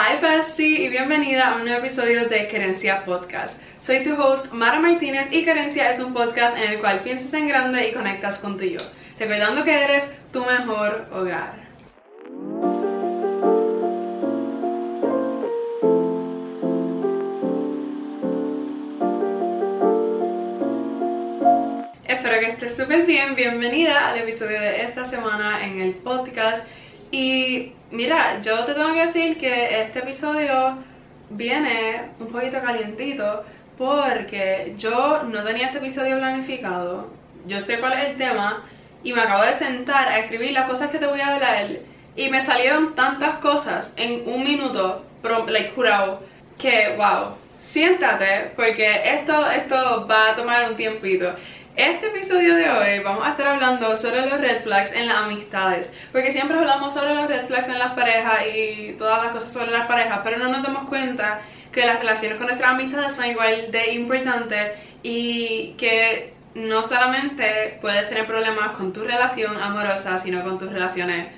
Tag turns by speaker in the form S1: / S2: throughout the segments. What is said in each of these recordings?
S1: Hi Bestie y bienvenida a un nuevo episodio de Querencia Podcast. Soy tu host Mara Martínez y Querencia es un podcast en el cual piensas en grande y conectas con tu yo, recordando que eres tu mejor hogar. Espero que estés súper bien, bienvenida al episodio de esta semana en el podcast y mira, yo te tengo que decir que este episodio viene un poquito calientito porque yo no tenía este episodio planificado. Yo sé cuál es el tema y me acabo de sentar a escribir las cosas que te voy a hablar y me salieron tantas cosas en un minuto, like, jurado, que wow. Siéntate porque esto, esto va a tomar un tiempito. Este episodio de hoy vamos a estar hablando sobre los red flags en las amistades, porque siempre hablamos sobre los red flags en las parejas y todas las cosas sobre las parejas, pero no nos damos cuenta que las relaciones con nuestras amistades son igual de importantes y que no solamente puedes tener problemas con tu relación amorosa, sino con tus relaciones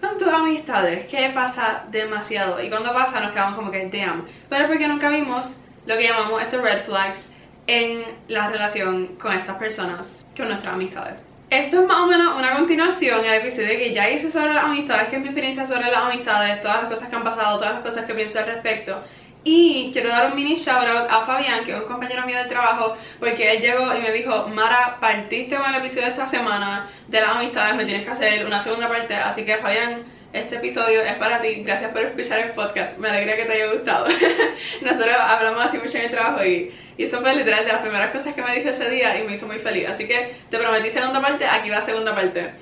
S1: con tus amistades, que pasa demasiado. Y cuando pasa nos quedamos como que damn, pero porque nunca vimos lo que llamamos estos red flags en la relación con estas personas, con nuestras amistades. Esto es más o menos una continuación al episodio que ya hice sobre las amistades, que es mi experiencia sobre las amistades, todas las cosas que han pasado, todas las cosas que pienso al respecto. Y quiero dar un mini shout out a Fabián, que es un compañero mío de trabajo, porque él llegó y me dijo, Mara, partiste con el episodio de esta semana de las amistades, me tienes que hacer una segunda parte, así que Fabián, este episodio es para ti, gracias por escuchar el podcast, me alegra que te haya gustado. Nosotros hablamos así mucho en el trabajo y y eso fue literal de las primeras cosas que me dijo ese día y me hizo muy feliz. Así que te prometí segunda parte, aquí va segunda parte.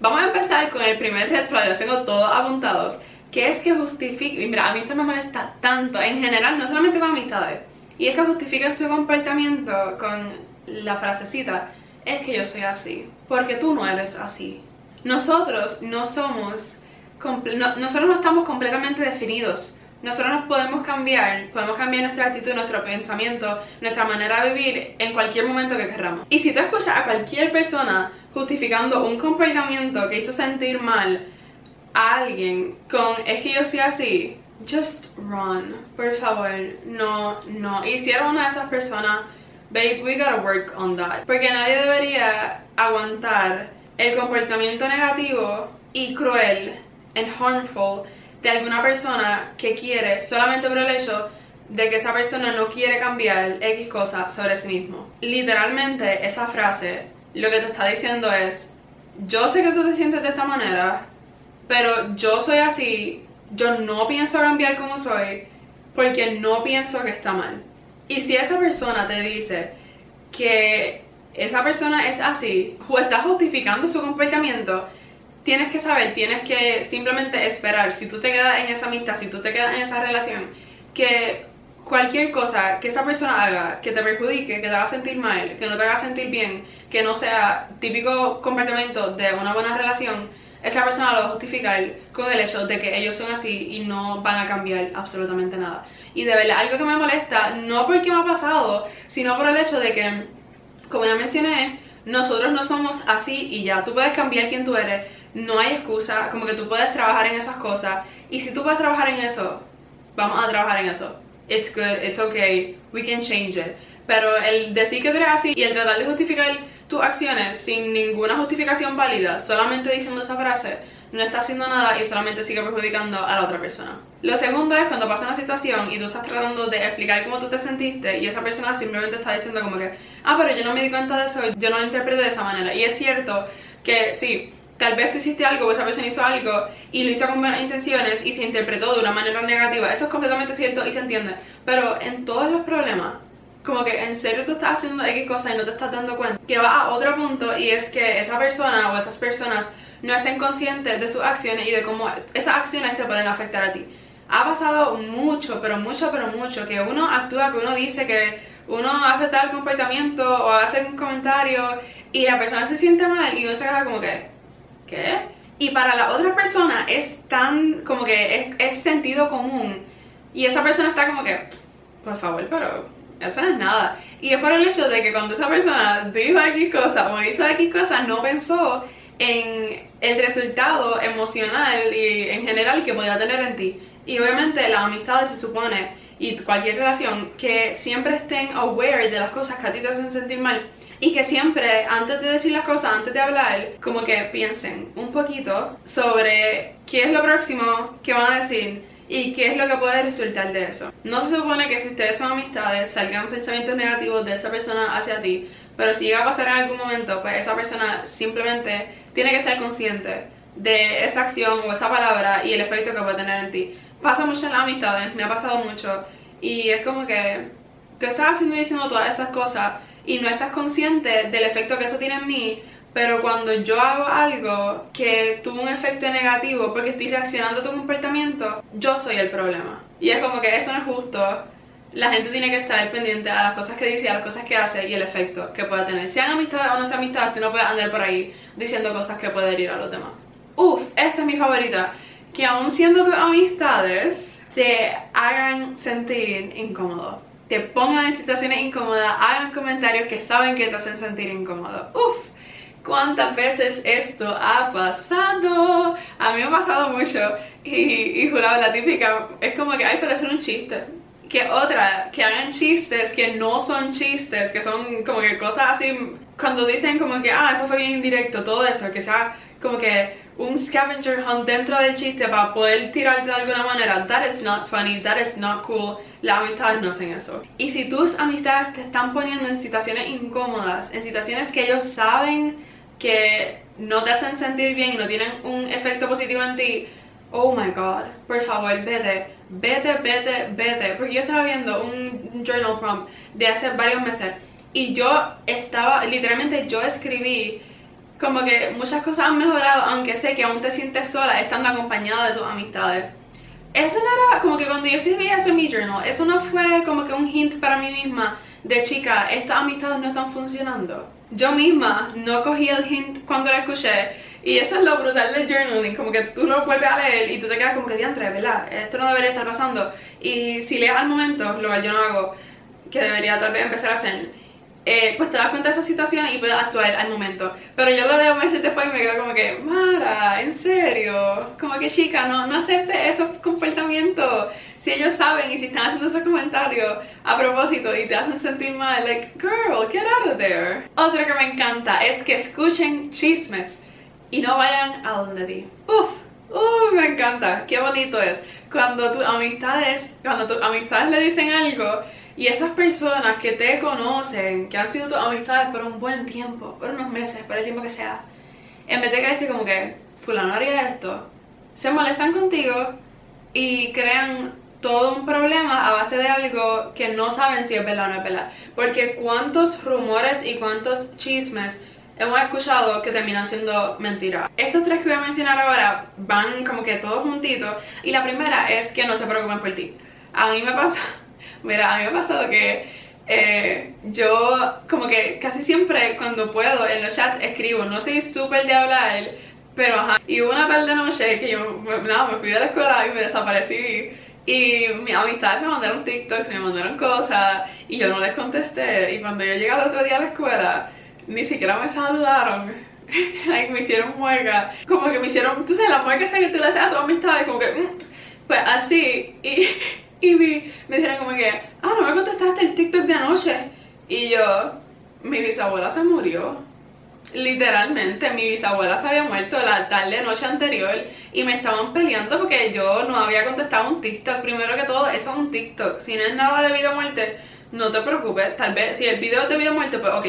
S1: Vamos a empezar con el primer red flag, los tengo todos apuntados. Que es que justifique, y mira, a mí esto me molesta tanto, en general, no solamente con amistades. Y es que justifiquen su comportamiento con la frasecita, es que yo soy así, porque tú no eres así. Nosotros no somos, nosotros no estamos completamente definidos nosotros nos podemos cambiar, podemos cambiar nuestra actitud, nuestro pensamiento, nuestra manera de vivir en cualquier momento que queramos. Y si tú escuchas a cualquier persona justificando un comportamiento que hizo sentir mal a alguien con es que yo soy así, just run, por favor, no, no. Y si eres una de esas personas, babe, we gotta work on that. Porque nadie debería aguantar el comportamiento negativo y cruel and harmful de alguna persona que quiere solamente por el hecho de que esa persona no quiere cambiar X cosa sobre sí mismo. Literalmente esa frase lo que te está diciendo es, yo sé que tú te sientes de esta manera, pero yo soy así, yo no pienso cambiar como soy porque no pienso que está mal. Y si esa persona te dice que esa persona es así, o está justificando su comportamiento, tienes que saber, tienes que simplemente esperar, si tú te quedas en esa amistad, si tú te quedas en esa relación, que cualquier cosa que esa persona haga que te perjudique, que te haga sentir mal, que no te haga sentir bien, que no sea típico comportamiento de una buena relación, esa persona lo va a justificar con el hecho de que ellos son así y no van a cambiar absolutamente nada. Y de verdad, algo que me molesta, no porque me ha pasado, sino por el hecho de que, como ya mencioné, nosotros no somos así y ya, tú puedes cambiar quién tú eres, no hay excusa, como que tú puedes trabajar en esas cosas y si tú puedes trabajar en eso, vamos a trabajar en eso. It's good, it's okay, we can change it. Pero el decir que tú eres así y el tratar de justificar tus acciones sin ninguna justificación válida, solamente diciendo esa frase, no está haciendo nada y solamente sigue perjudicando a la otra persona. Lo segundo es cuando pasa una situación y tú estás tratando de explicar cómo tú te sentiste y esa persona simplemente está diciendo como que, ah, pero yo no me di cuenta de eso, yo no lo interpreté de esa manera. Y es cierto que sí, tal vez tú hiciste algo o esa persona hizo algo y lo hizo con buenas intenciones y se interpretó de una manera negativa. Eso es completamente cierto y se entiende. Pero en todos los problemas, como que en serio tú estás haciendo X cosa y no te estás dando cuenta, que va a otro punto y es que esa persona o esas personas no estén conscientes de sus acciones y de cómo esas acciones te pueden afectar a ti. Ha pasado mucho, pero mucho, pero mucho, que uno actúa, que uno dice que uno hace tal comportamiento o hace un comentario y la persona se siente mal y uno se queda como que, ¿qué? Y para la otra persona es tan, como que es, sentido común. Y esa persona está como que, por favor, pero eso no es nada. Y es por el hecho de que cuando esa persona dijo X cosa o hizo X cosa, no pensó en el resultado emocional y en general que podía tener en ti. Y obviamente las amistades se supone, y cualquier relación, que siempre estén aware de las cosas que a ti te hacen sentir mal. Y que siempre, antes de decir las cosas, antes de hablar, como que piensen un poquito sobre qué es lo próximo que van a decir y qué es lo que puede resultar de eso. No se supone que si ustedes son amistades salgan pensamientos negativos de esa persona hacia ti, pero si llega a pasar en algún momento, pues esa persona simplemente tiene que estar consciente de esa acción o esa palabra y el efecto que puede tener en ti. Pasa mucho en las amistades, me ha pasado mucho y es como que tú estás haciendo y diciendo todas estas cosas y no estás consciente del efecto que eso tiene en mí, pero cuando yo hago algo que tuvo un efecto negativo porque estoy reaccionando a tu comportamiento, yo soy el problema. Y es como que eso no es justo. La gente tiene que estar pendiente a las cosas que dice, a las cosas que hace y el efecto que puede tener. Sean amistades o no sean amistades, tú no puedes andar por ahí diciendo cosas que pueden herir a los demás. Uf, esta es mi favorita. Que aún siendo tus amistades, te hagan sentir incómodo te pongan en situaciones incómodas, hagan comentarios que saben que te hacen sentir incómodo. Uf, cuántas veces esto ha pasado. A mí me ha pasado mucho y, y juraba la típica, es como que, ay, pero es un chiste. Que otra, que hagan chistes que no son chistes, que son como que cosas así, cuando dicen como que, ah, eso fue bien indirecto, todo eso, que sea como que un scavenger hunt dentro del chiste para poder tirarte de alguna manera, that is not funny, that is not cool. Las amistades no hacen eso. Y si tus amistades te están poniendo en situaciones incómodas, en situaciones que ellos saben que no te hacen sentir bien y no tienen un efecto positivo en ti, oh my god, por favor, vete, vete, vete, vete. Porque yo estaba viendo un journal prompt de hace varios meses y yo estaba, literalmente yo escribí como que muchas cosas han mejorado, aunque sé que aún te sientes sola estando acompañada de tus amistades. Eso no era como que cuando yo escribí eso en mi journal, eso no fue como que un hint para mí misma de chica, estas amistades no están funcionando. Yo misma no cogí el hint cuando la escuché y eso es lo brutal del journaling, como que tú lo vuelves a leer y tú te quedas como que diantre, ¿verdad? Esto no debería estar pasando. Y si lees al momento, lo que yo no hago, que debería tal vez empezar a hacer, eh, pues te das cuenta de esa situación y puedes actuar al momento. Pero yo lo leo meses después y me quedo como que, Mara, en serio, como que chica, no, no acepte esos comportamientos. Si ellos saben y si están haciendo esos comentarios a propósito y te hacen sentir mal, like, girl, get out of there. Otro que me encanta es que escuchen chismes y no vayan a donde ti. Uf, uf, me encanta, qué bonito es. Cuando tus amistades, cuando tus amistades le dicen algo y esas personas que te conocen, que han sido tus amistades por un buen tiempo, por unos meses, por el tiempo que sea, en vez de que decir como que fulano haría esto, se molestan contigo y crean todo un problema a base de algo que no saben si es verdad o no es verdad. Porque cuántos rumores y cuántos chismes hemos escuchado que terminan siendo mentiras. Estos tres que voy a mencionar ahora van como que todos juntitos. Y la primera es que no se preocupen por ti. A mí me pasa Mira, a mí me ha pasado que eh, yo como que casi siempre cuando puedo en los chats escribo, no soy súper de hablar, pero ajá. Y hubo una tarde noche que yo nada, me fui de la escuela y me desaparecí. Y mis amistades me mandaron TikToks, me mandaron cosas y yo no les contesté. Y cuando yo llegué al otro día a la escuela, ni siquiera me saludaron. like, me hicieron mueca. Como que me hicieron, tú sabes, la mueca esa que tú le haces a tus amistades, como que, mm, pues así. Y y me, me dijeron como que, ah, no me contestaste el TikTok de anoche. Y yo, mi bisabuela se murió. Literalmente, mi bisabuela se había muerto la tarde, noche anterior y me estaban peleando porque yo no había contestado un TikTok. Primero que todo, eso es un TikTok. Si no es nada de vida o muerte, no te preocupes. Tal vez, si el video es de vida o muerte, pues ok,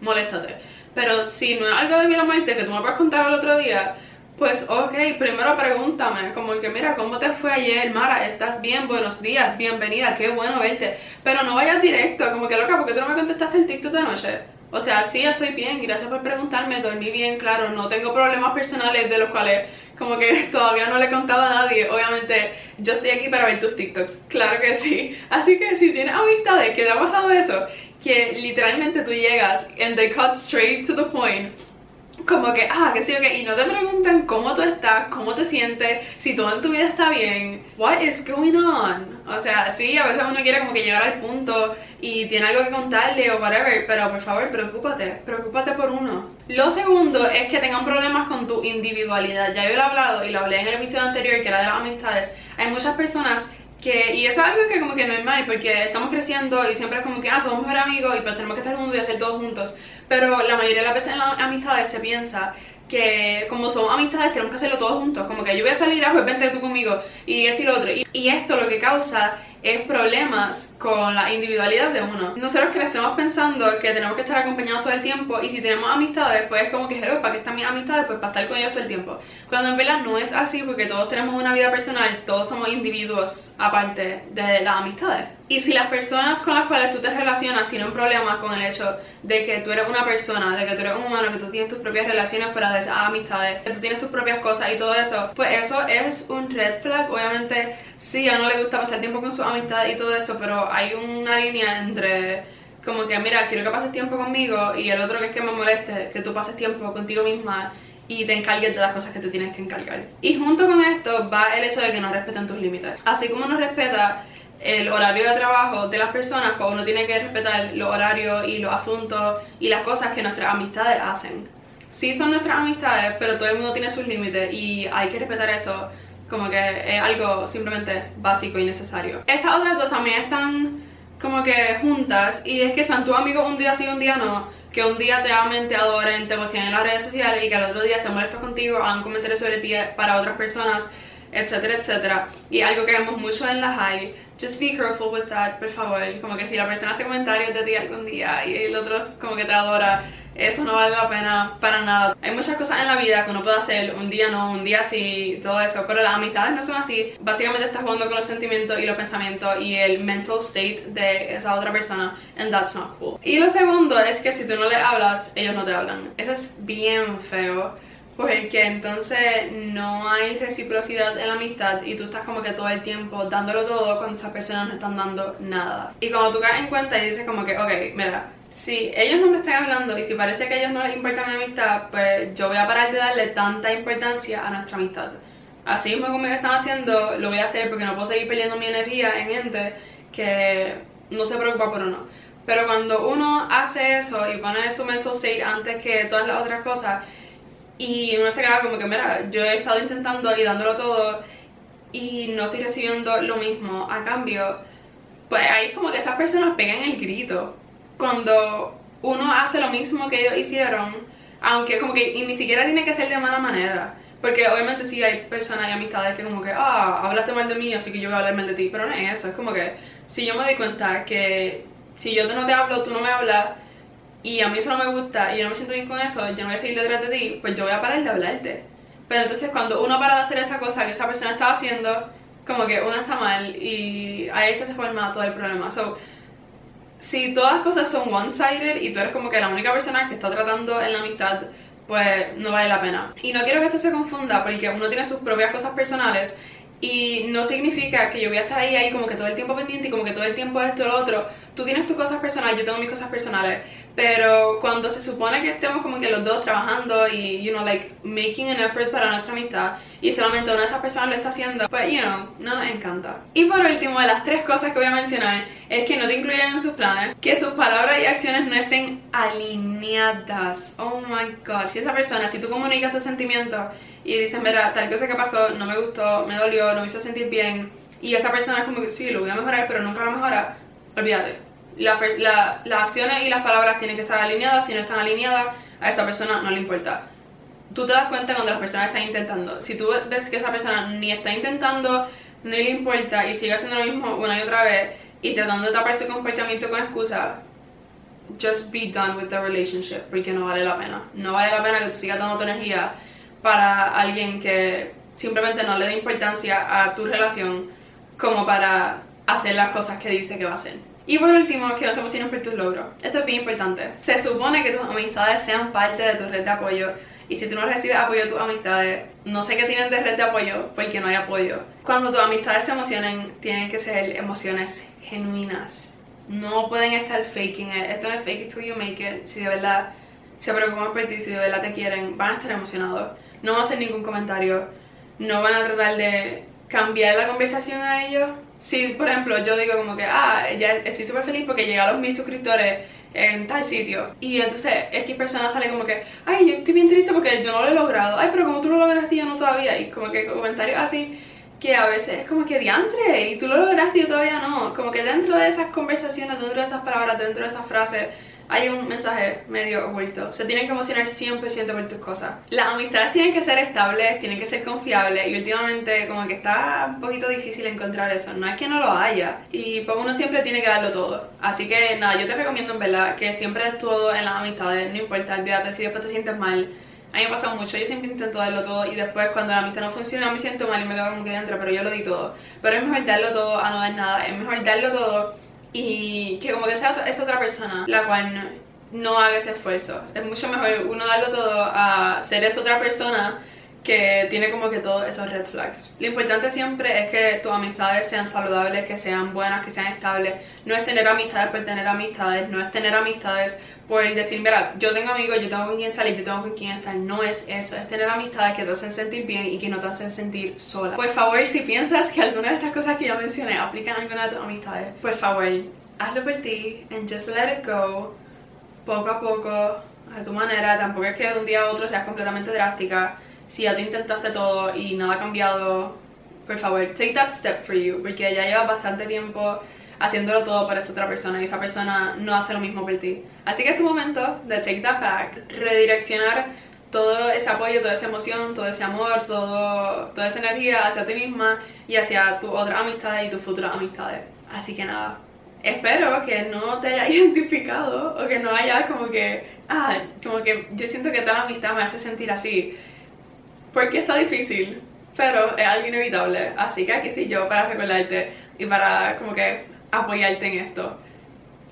S1: moléstate. Pero si no es algo de vida o muerte que tú me puedes contar el otro día, pues ok, primero pregúntame, como que mira, ¿cómo te fue ayer? Mara, ¿estás bien? Buenos días, bienvenida, qué bueno verte. Pero no vayas directo, como que loca, porque tú no me contestaste el TikTok de noche. O sea, sí, estoy bien, gracias por preguntarme, dormí bien, claro, no tengo problemas personales de los cuales como que todavía no le he contado a nadie. Obviamente, yo estoy aquí para ver tus TikToks, claro que sí. Así que si tienes amistades que te ha pasado eso, que literalmente tú llegas and they cut straight to the point como que, ah, que sí, ok, y no te preguntan cómo tú estás, cómo te sientes, si todo en tu vida está bien, what is going on? O sea, sí, a veces uno quiere como que llegar al punto y tiene algo que contarle o whatever, pero por favor, preocúpate, preocúpate por uno. Lo segundo es que tengan problemas con tu individualidad. Ya yo lo he hablado y lo hablé en el episodio anterior que era de las amistades. Hay muchas personas que, y eso es algo que como que no es mal, porque estamos creciendo y siempre es como que, ah, somos mejores amigos y pues tenemos que estar juntos y hacer todos juntos. Pero la mayoría de las veces en las amistades se piensa que como somos amistades tenemos que hacerlo todos juntos. Como que yo voy a salir, ah, pues vente tú conmigo y esto y lo otro. y esto lo que causa es problemas con la individualidad de uno. Nosotros crecemos pensando que tenemos que estar acompañados todo el tiempo y si tenemos amistades, pues es como que, ¿para qué están mis amistades? Pues para estar con ellos todo el tiempo. Cuando en verdad no es así porque todos tenemos una vida personal, todos somos individuos aparte de las amistades. Y si las personas con las cuales tú te relacionas tienen problemas con el hecho de que tú eres una persona, de que tú eres un humano, que tú tienes tus propias relaciones fuera de esas amistades, que tú tienes tus propias cosas y todo eso, pues eso es un red flag. Obviamente, sí, a no le gusta pasar tiempo con sus amistades y todo eso, pero hay una línea entre como que, mira, quiero que pases tiempo conmigo y el otro que es que me moleste, que tú pases tiempo contigo misma y te encargues de las cosas que te tienes que encargar. Y junto con esto va el hecho de que no respeten tus límites. Así como no respeta el horario de trabajo de las personas, pues uno tiene que respetar los horarios y los asuntos y las cosas que nuestras amistades hacen. Sí son nuestras amistades, pero todo el mundo tiene sus límites y hay que respetar eso como que es algo simplemente básico y necesario. Estas otras dos también están como que juntas y es que sean tus amigos un día sí, un día no, que un día te amen, te adoren, te posten en las redes sociales y que al otro día te molestos contigo, hagan comentarios sobre ti para otras personas, etcétera, etcétera. Y algo que vemos mucho en la high just be careful with that, por favor. Como que si la persona hace comentarios de ti algún día y el otro como que te adora, eso no vale la pena para nada. Hay muchas cosas en la vida que uno puede hacer, un día no, un día sí, todo eso, pero las amistades no son así. Básicamente estás jugando con los sentimientos y los pensamientos y el mental state de esa otra persona, and that's not cool. Y lo segundo es que si tú no le hablas, ellos no te hablan. Eso es bien feo porque entonces no hay reciprocidad en la amistad y tú estás como que todo el tiempo dándolo todo cuando esas personas no están dando nada. Y cuando tú caes en cuenta y dices como que, ok, mira, si ellos no me están hablando y si parece que a ellos no les importa mi amistad, pues yo voy a parar de darle tanta importancia a nuestra amistad. Así mismo como me están haciendo, lo voy a hacer porque no puedo seguir perdiendo mi energía en gente que no se preocupa por uno. Pero cuando uno hace eso y pone su mental state antes que todas las otras cosas, y uno se queda como que, mira, yo he estado intentando y dándolo todo y no estoy recibiendo lo mismo a cambio. Pues ahí es como que esas personas pegan el grito. Cuando uno hace lo mismo que ellos hicieron, aunque como que ni siquiera tiene que ser de mala manera. Porque obviamente sí hay personas y amistades que como que, ah, hablaste mal de mí, así que yo voy a hablar mal de ti. Pero no es eso, es como que si yo me doy cuenta que si yo no te hablo, tú no me hablas, y a mí eso no me gusta y yo no me siento bien con eso, yo no voy a seguir detrás de ti, pues yo voy a parar de hablarte. Pero entonces cuando uno para de hacer esa cosa que esa persona estaba haciendo, como que uno está mal y ahí es que se forma todo el problema. So, si todas las cosas son one-sided y tú eres como que la única persona que está tratando en la amistad, pues no vale la pena. Y no quiero que esto se confunda porque uno tiene sus propias cosas personales y no significa que yo voy a estar ahí, ahí como que todo el tiempo pendiente y como que todo el tiempo esto lo otro. Tú tienes tus cosas personales, yo tengo mis cosas personales. Pero cuando se supone que estemos como que los dos trabajando y, you know, like, making an effort para nuestra amistad y solamente una de esas personas lo está haciendo, pues, you know, no nos encanta. Y por último, de las tres cosas que voy a mencionar es que no te incluyan en sus planes, que sus palabras y acciones no estén alineadas. Oh my god, si esa persona, si tú comunicas tus sentimientos y dices, mira, tal cosa que pasó, no me gustó, me dolió, no me hizo sentir bien, y esa persona es como que sí, lo voy a mejorar, pero nunca lo mejora, olvídate la, las acciones y las palabras tienen que estar alineadas, si no están alineadas, a esa persona no le importa. Tú te das cuenta cuando las personas están intentando. Si tú ves que esa persona ni está intentando, ni le importa y sigue haciendo lo mismo una y otra vez y tratando de tapar su comportamiento con excusa, just be done with the relationship porque no vale la pena. No vale la pena que tú sigas dando tu energía para alguien que simplemente no le da importancia a tu relación como para hacer las cosas que dice que va a hacer. Y por último, no se emocionen por tus logros. Esto es bien importante. Se supone que tus amistades sean parte de tu red de apoyo. Y si tú no recibes apoyo de tus amistades, no sé qué tienen de red de apoyo porque no hay apoyo. Cuando tus amistades se emocionen, tienen que ser emociones genuinas. No pueden estar faking it. Esto no es fake it till you make it. Si de verdad se preocupan por ti, si de verdad te quieren, van a estar emocionados. No van a hacer ningún comentario, no van a tratar de cambiar la conversación a ellos. Si, por ejemplo, yo digo como que, ah, ya estoy súper feliz porque llegué a los mil suscriptores en tal sitio. Y entonces X persona sale como que, ay, yo estoy bien triste porque yo no lo he logrado. Ay, pero como tú lo lograste y yo no todavía. Y como que comentarios así que a veces es como que diantre y tú lo lograste y yo todavía no. Como que dentro de esas conversaciones, dentro de esas palabras, dentro de esas frases hay un mensaje medio oculto. Se tienen que emocionar 100% por tus cosas. Las amistades tienen que ser estables, tienen que ser confiables y últimamente como que está un poquito difícil encontrar eso. No es que no lo haya y pues uno siempre tiene que darlo todo. Así que nada, yo te recomiendo en verdad que siempre des todo en las amistades, no importa, olvídate si después te sientes mal. A mí me ha pasado mucho, yo siempre intento darlo todo y después cuando la amistad no funciona me siento mal y me quedo como que dentro, pero yo lo di todo. Pero es mejor darlo todo a no dar nada, es mejor darlo todo y que como que sea esa otra persona la cual no, haga ese esfuerzo. Es mucho mejor uno darlo todo a ser esa otra persona que tiene como que todos esos red flags. Lo importante siempre es que tus amistades sean saludables, que sean buenas, que sean estables. No es tener amistades por tener amistades, no es tener amistades por decir, mira, yo tengo amigos, yo tengo con quién salir, yo tengo con quién estar. No es eso, es tener amistades que te hacen sentir bien y que no te hacen sentir sola. Por favor, si piensas que alguna de estas cosas que yo mencioné aplican a alguna de tus amistades, por favor, hazlo por ti and just let it go, poco a poco, a tu manera. Tampoco es que de un día a otro seas completamente drástica si ya te intentaste todo y nada ha cambiado, por favor, take that step for you, porque ya llevas bastante tiempo haciéndolo todo para esa otra persona y esa persona no hace lo mismo por ti. Así que es tu momento de take that back, redireccionar todo ese apoyo, toda esa emoción, todo ese amor, todo, toda esa energía hacia ti misma y hacia tu otra amistad y tus futuras amistades. Así que nada, espero que no te haya identificado o que no haya como que, ah, como que yo siento que tal amistad me hace sentir así porque está difícil, pero es algo inevitable. Así que aquí estoy yo para recordarte y para como que apoyarte en esto.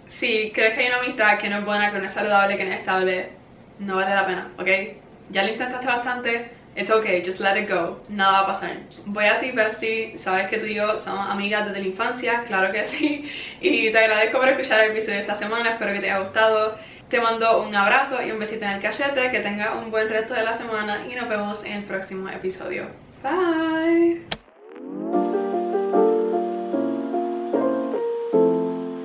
S1: Si crees que hay una amistad que no es buena, que no es saludable, que no es estable, no vale la pena, ¿ok? Ya lo intentaste bastante, it's okay, just let it go, nada va a pasar. Voy a ti, bestie, sabes que tú y yo somos amigas desde la infancia, claro que sí, y te agradezco por escuchar el episodio de esta semana, espero que te haya gustado. Te mando un abrazo y un besito en el cachete, que tenga un buen resto de la semana y nos vemos en el próximo episodio. Bye!